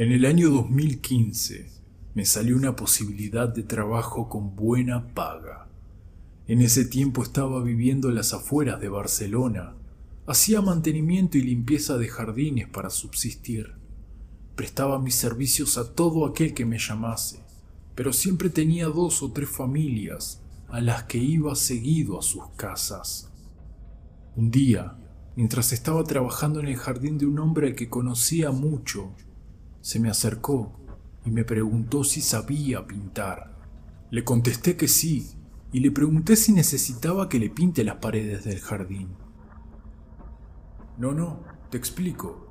En el año 2015 me salió una posibilidad de trabajo con buena paga. En ese tiempo estaba viviendo en las afueras de Barcelona. Hacía mantenimiento y limpieza de jardines para subsistir. Prestaba mis servicios a todo aquel que me llamase, pero siempre tenía dos o tres familias a las que iba seguido a sus casas. Un día, mientras estaba trabajando en el jardín de un hombre que conocía mucho, se me acercó y me preguntó si sabía pintar. Le contesté que sí y le pregunté si necesitaba que le pinte las paredes del jardín. No, no, te explico.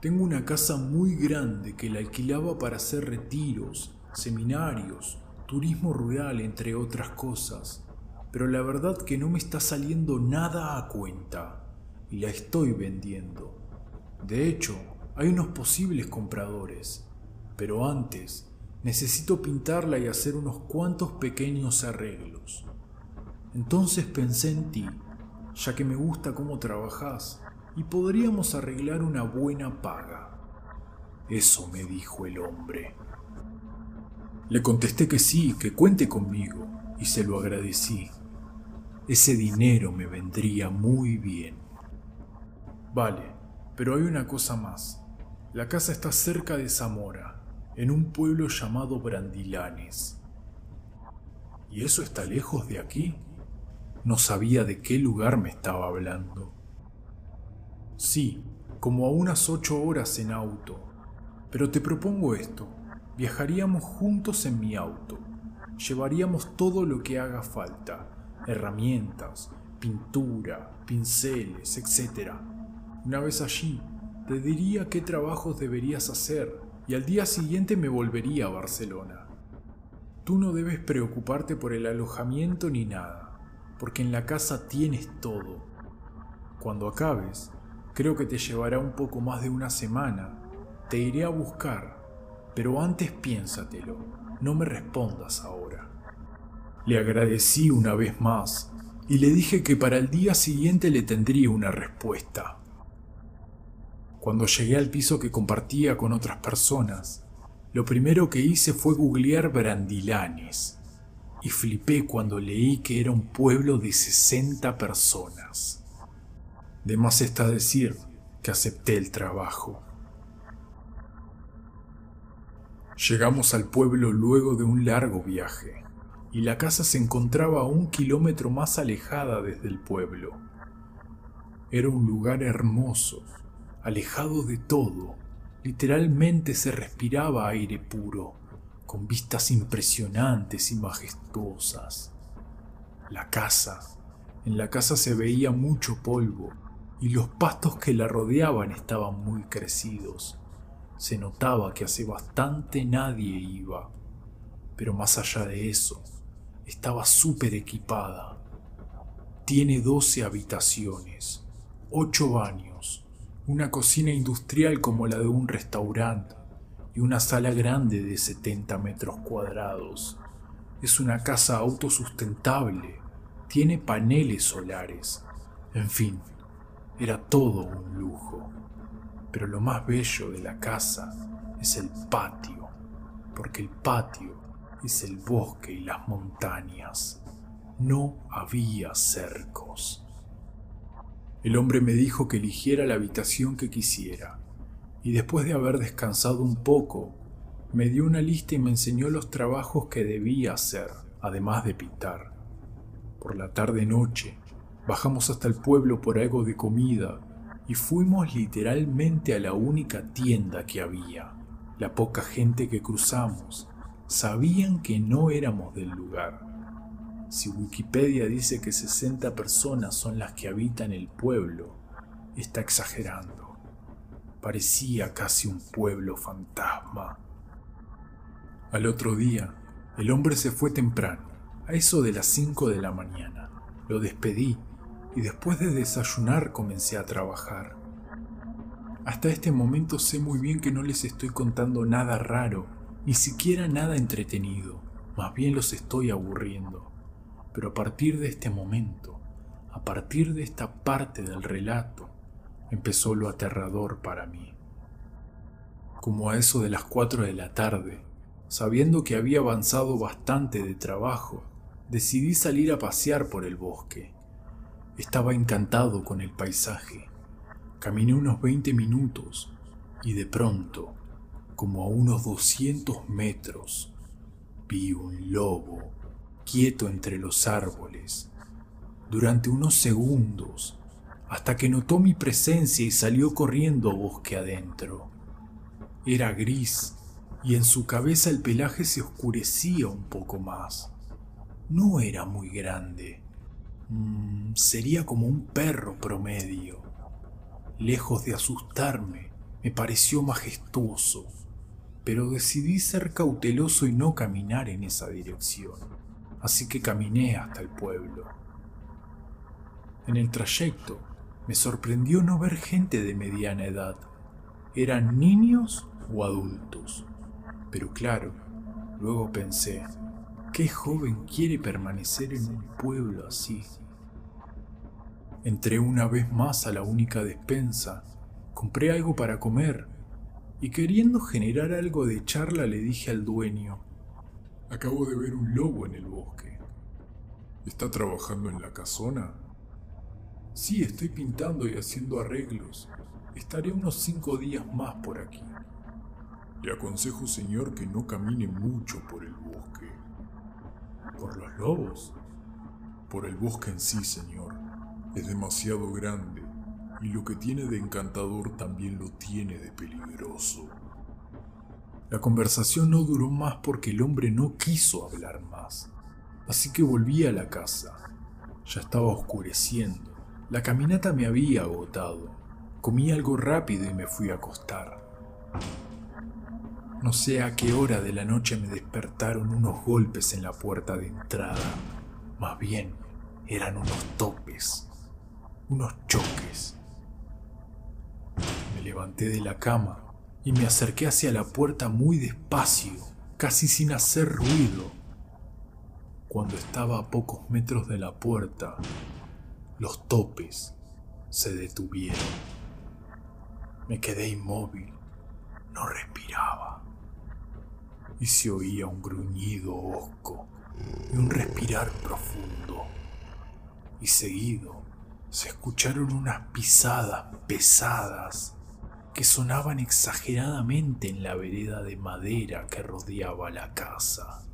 Tengo una casa muy grande que la alquilaba para hacer retiros, seminarios, turismo rural, entre otras cosas. Pero la verdad que no me está saliendo nada a cuenta y la estoy vendiendo. De hecho, hay unos posibles compradores, pero antes necesito pintarla y hacer unos cuantos pequeños arreglos. Entonces pensé en ti, ya que me gusta cómo trabajas y podríamos arreglar una buena paga. Eso me dijo el hombre. Le contesté que sí, que cuente conmigo, y se lo agradecí. Ese dinero me vendría muy bien. Vale, pero hay una cosa más. La casa está cerca de Zamora, en un pueblo llamado Brandilanes. ¿Y eso está lejos de aquí? No sabía de qué lugar me estaba hablando. Sí, como a unas ocho horas en auto. Pero te propongo esto. Viajaríamos juntos en mi auto. Llevaríamos todo lo que haga falta. Herramientas, pintura, pinceles, etc. Una vez allí, te diría qué trabajos deberías hacer y al día siguiente me volvería a Barcelona. Tú no debes preocuparte por el alojamiento ni nada, porque en la casa tienes todo. Cuando acabes, creo que te llevará un poco más de una semana. Te iré a buscar, pero antes piénsatelo, no me respondas ahora. Le agradecí una vez más y le dije que para el día siguiente le tendría una respuesta. Cuando llegué al piso que compartía con otras personas, lo primero que hice fue googlear Brandilanes y flipé cuando leí que era un pueblo de 60 personas. De más está decir que acepté el trabajo. Llegamos al pueblo luego de un largo viaje, y la casa se encontraba a un kilómetro más alejada desde el pueblo. Era un lugar hermoso, alejado de todo, literalmente se respiraba aire puro, con vistas impresionantes y majestuosas. La casa, en la casa se veía mucho polvo y los pastos que la rodeaban estaban muy crecidos. Se notaba que hace bastante nadie iba, pero más allá de eso, estaba súper equipada. Tiene 12 habitaciones, 8 baños, una cocina industrial como la de un restaurante y una sala grande de 70 metros cuadrados. Es una casa autosustentable, tiene paneles solares, en fin, era todo un lujo. Pero lo más bello de la casa es el patio, porque el patio es el bosque y las montañas. No había cercos. El hombre me dijo que eligiera la habitación que quisiera, y después de haber descansado un poco, me dio una lista y me enseñó los trabajos que debía hacer, además de pintar. Por la tarde-noche, bajamos hasta el pueblo por algo de comida y fuimos literalmente a la única tienda que había. La poca gente que cruzamos sabían que no éramos del lugar si Wikipedia dice que 60 personas son las que habitan el pueblo, está exagerando. Parecía casi un pueblo fantasma. Al otro día, el hombre se fue temprano, a eso de las 5 de la mañana. Lo despedí y después de desayunar comencé a trabajar. Hasta este momento sé muy bien que no les estoy contando nada raro, ni siquiera nada entretenido, más bien los estoy aburriendo. Pero a partir de este momento, a partir de esta parte del relato, empezó lo aterrador para mí. Como a eso de las 4 de la tarde, sabiendo que había avanzado bastante de trabajo, decidí salir a pasear por el bosque. Estaba encantado con el paisaje. Caminé unos 20 minutos y de pronto, como a unos 200 metros, vi un lobo quieto entre los árboles durante unos segundos hasta que notó mi presencia y salió corriendo bosque adentro. Era gris y en su cabeza el pelaje se oscurecía un poco más. No era muy grande. Mm, sería como un perro promedio. Lejos de asustarme, me pareció majestuoso, pero decidí ser cauteloso y no caminar en esa dirección, así que caminé hasta el pueblo. En el trayecto me sorprendió no ver gente de mediana edad. Eran niños o adultos. Pero claro, luego pensé, ¿qué joven quiere permanecer en un pueblo así? Entré una vez más a la única despensa, compré algo para comer y queriendo generar algo de charla le dije al dueño, acabo de ver un lobo en el bosque. ¿Está trabajando en la casona? Sí, estoy pintando y haciendo arreglos. Estaré unos cinco días más por aquí. Le aconsejo, señor, que no camine mucho por el bosque. ¿Por los lobos? Por el bosque en sí, señor. Es demasiado grande y lo que tiene de encantador también lo tiene de peligroso. La conversación no duró más porque el hombre no quiso hablar más. Así que volví a la casa. Ya estaba oscureciendo la caminata me había agotado. Comí algo rápido y me fui a acostar. No sé a qué hora de la noche me despertaron unos golpes en la puerta de entrada. Más bien, eran unos topes, unos choques. Me levanté de la cama y me acerqué hacia la puerta muy despacio, casi sin hacer ruido. Cuando estaba a pocos metros de la puerta, los topes se detuvieron. Me quedé inmóvil, no respiraba. Y se oía un gruñido hosco y un respirar profundo. Y seguido se escucharon unas pisadas pesadas que sonaban exageradamente en la vereda de madera que rodeaba la casa.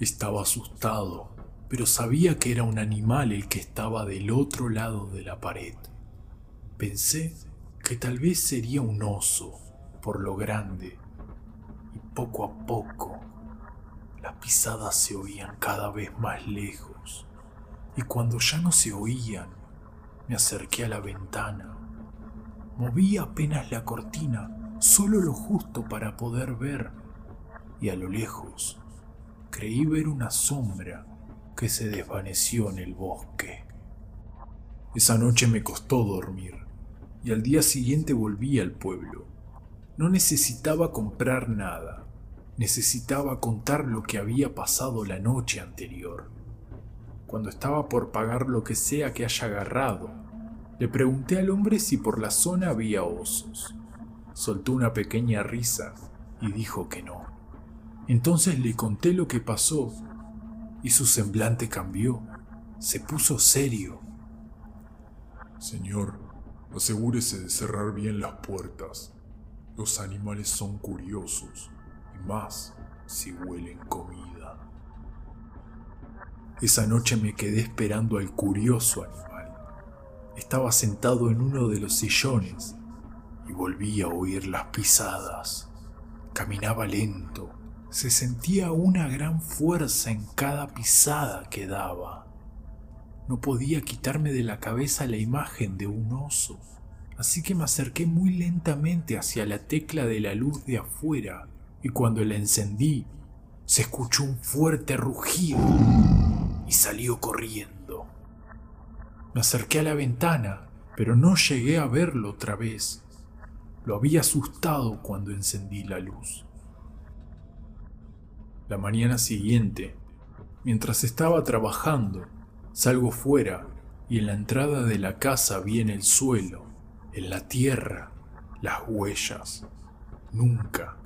Estaba asustado pero sabía que era un animal el que estaba del otro lado de la pared. Pensé que tal vez sería un oso, por lo grande, y poco a poco las pisadas se oían cada vez más lejos, y cuando ya no se oían, me acerqué a la ventana. Moví apenas la cortina, solo lo justo para poder ver, y a lo lejos creí ver una sombra que se desvaneció en el bosque. Esa noche me costó dormir y al día siguiente volví al pueblo. No necesitaba comprar nada, necesitaba contar lo que había pasado la noche anterior. Cuando estaba por pagar lo que sea que haya agarrado, le pregunté al hombre si por la zona había osos. Soltó una pequeña risa y dijo que no. Entonces le conté lo que pasó y su semblante cambió. Se puso serio. Señor, asegúrese de cerrar bien las puertas. Los animales son curiosos, y más si huelen comida. Esa noche me quedé esperando al curioso animal. Estaba sentado en uno de los sillones y volví a oír las pisadas. Caminaba lento, se sentía una gran fuerza en cada pisada que daba. No podía quitarme de la cabeza la imagen de un oso, así que me acerqué muy lentamente hacia la tecla de la luz de afuera y cuando la encendí se escuchó un fuerte rugido y salió corriendo. Me acerqué a la ventana, pero no llegué a verlo otra vez. Lo había asustado cuando encendí la luz. La mañana siguiente, mientras estaba trabajando, salgo fuera y en la entrada de la casa vi en el suelo, en la tierra, las huellas Nunca,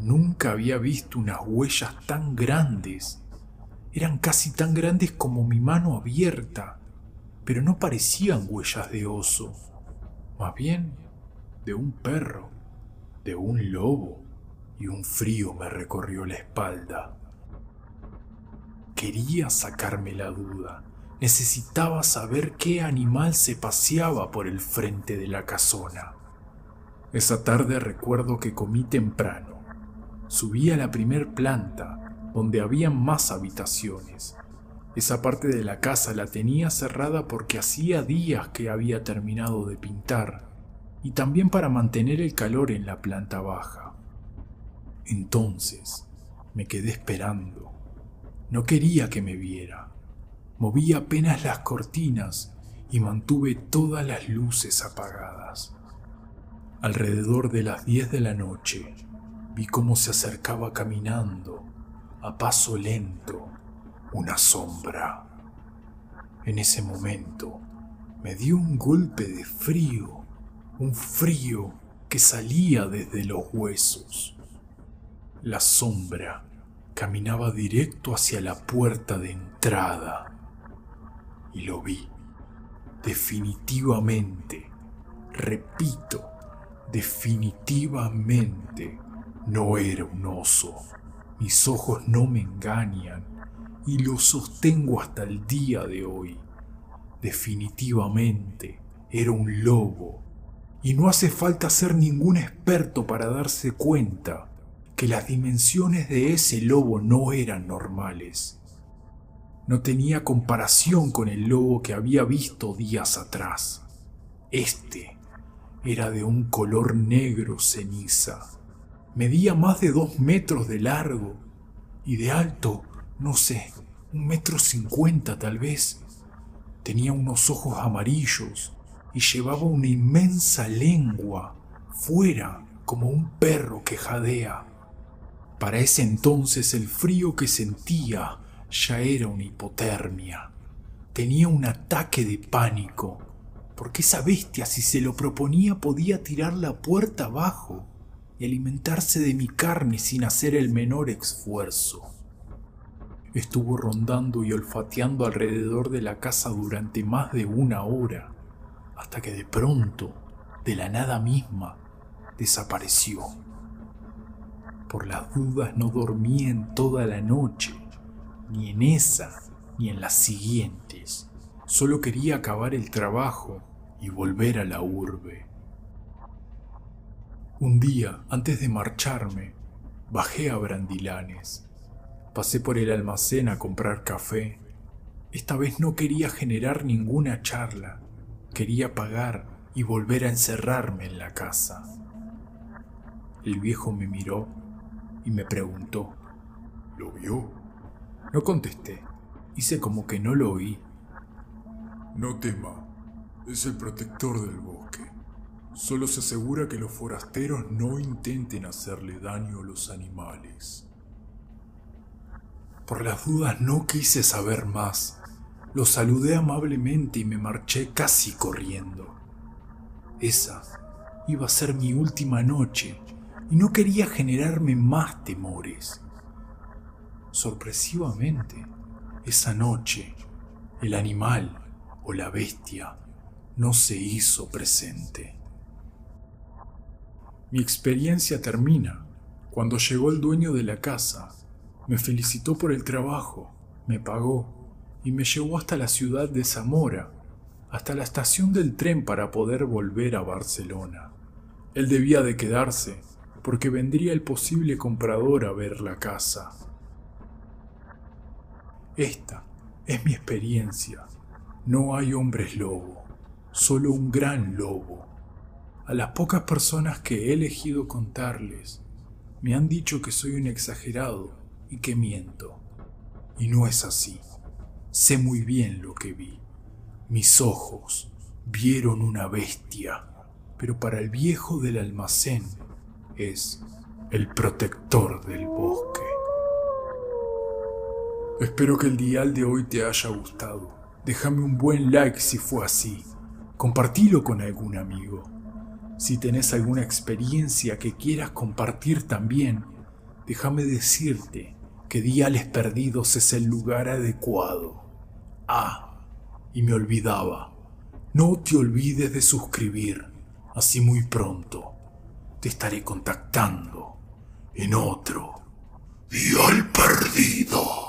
nunca había visto unas huellas tan grandes. Eran casi tan grandes como mi mano abierta, pero no parecían huellas de oso, más bien de un perro, de un lobo, y un frío me recorrió la espalda. Quería sacarme la duda. Necesitaba saber qué animal se paseaba por el frente de la casona. Esa tarde recuerdo que comí temprano. Subí a la primer planta, donde había más habitaciones. Esa parte de la casa la tenía cerrada porque hacía días que había terminado de pintar, y también para mantener el calor en la planta baja. Entonces me quedé esperando. No quería que me viera. Moví apenas las cortinas y mantuve todas las luces apagadas. Alrededor de las 10 de la noche vi cómo se acercaba caminando, a paso lento, una sombra. En ese momento me dio un golpe de frío, un frío que salía desde los huesos. La sombra caminaba directo hacia la puerta de entrada y lo vi. Definitivamente, repito, Definitivamente no era un oso. Mis ojos no me engañan y lo sostengo hasta el día de hoy. Definitivamente era un lobo. Y no hace falta ser ningún experto para darse cuenta que las dimensiones de ese lobo no eran normales. No tenía comparación con el lobo que había visto días atrás. Este era de un color negro ceniza. Medía más de dos metros de largo y de alto, no sé, un metro cincuenta tal vez. Tenía unos ojos amarillos y llevaba una inmensa lengua fuera como un perro que jadea. Para ese entonces el frío que sentía ya era una hipotermia. Tenía un ataque de pánico porque esa bestia si se lo proponía podía tirar la puerta abajo y alimentarse de mi carne sin hacer el menor esfuerzo. Estuvo rondando y olfateando alrededor de la casa durante más de una hora, hasta que de pronto, de la nada misma, desapareció. Por las dudas no dormí en toda la noche, ni en esa ni en las siguientes. Solo quería acabar el trabajo y volver a la urbe. Un día, antes de marcharme, bajé a Brandilanes. Pasé por el almacén a comprar café. Esta vez no quería generar ninguna charla. Quería pagar y volver a encerrarme en la casa. El viejo me miró y me preguntó, ¿Lo vio? No contesté. Hice como que no lo oí. No tema, es el protector del bosque. Solo se asegura que los forasteros no intenten hacerle daño a los animales. Por las dudas no quise saber más. Lo saludé amablemente y me marché casi corriendo. Esa iba a ser mi última noche y no quería generarme más temores. Sorpresivamente, esa noche, el animal o la bestia no se hizo presente. Mi experiencia termina cuando llegó el dueño de la casa, me felicitó por el trabajo, me pagó y me llevó hasta la ciudad de Zamora, hasta la estación del tren para poder volver a Barcelona. Él debía de quedarse porque vendría el posible comprador a ver la casa. Esta es mi experiencia no hay hombres lobo, solo un gran lobo. A las pocas personas que he elegido contarles, me han dicho que soy un exagerado y que miento. Y no es así. Sé muy bien lo que vi. Mis ojos vieron una bestia, pero para el viejo del almacén es el protector del bosque. Espero que el dial de hoy te haya gustado déjame un buen like si fue así. Compartilo con algún amigo. Si tenés alguna experiencia que quieras compartir también, déjame decirte que Diales Perdidos es el lugar adecuado. Ah, y me olvidaba, no te olvides de suscribir, así muy pronto te estaré contactando en otro Dial Perdido.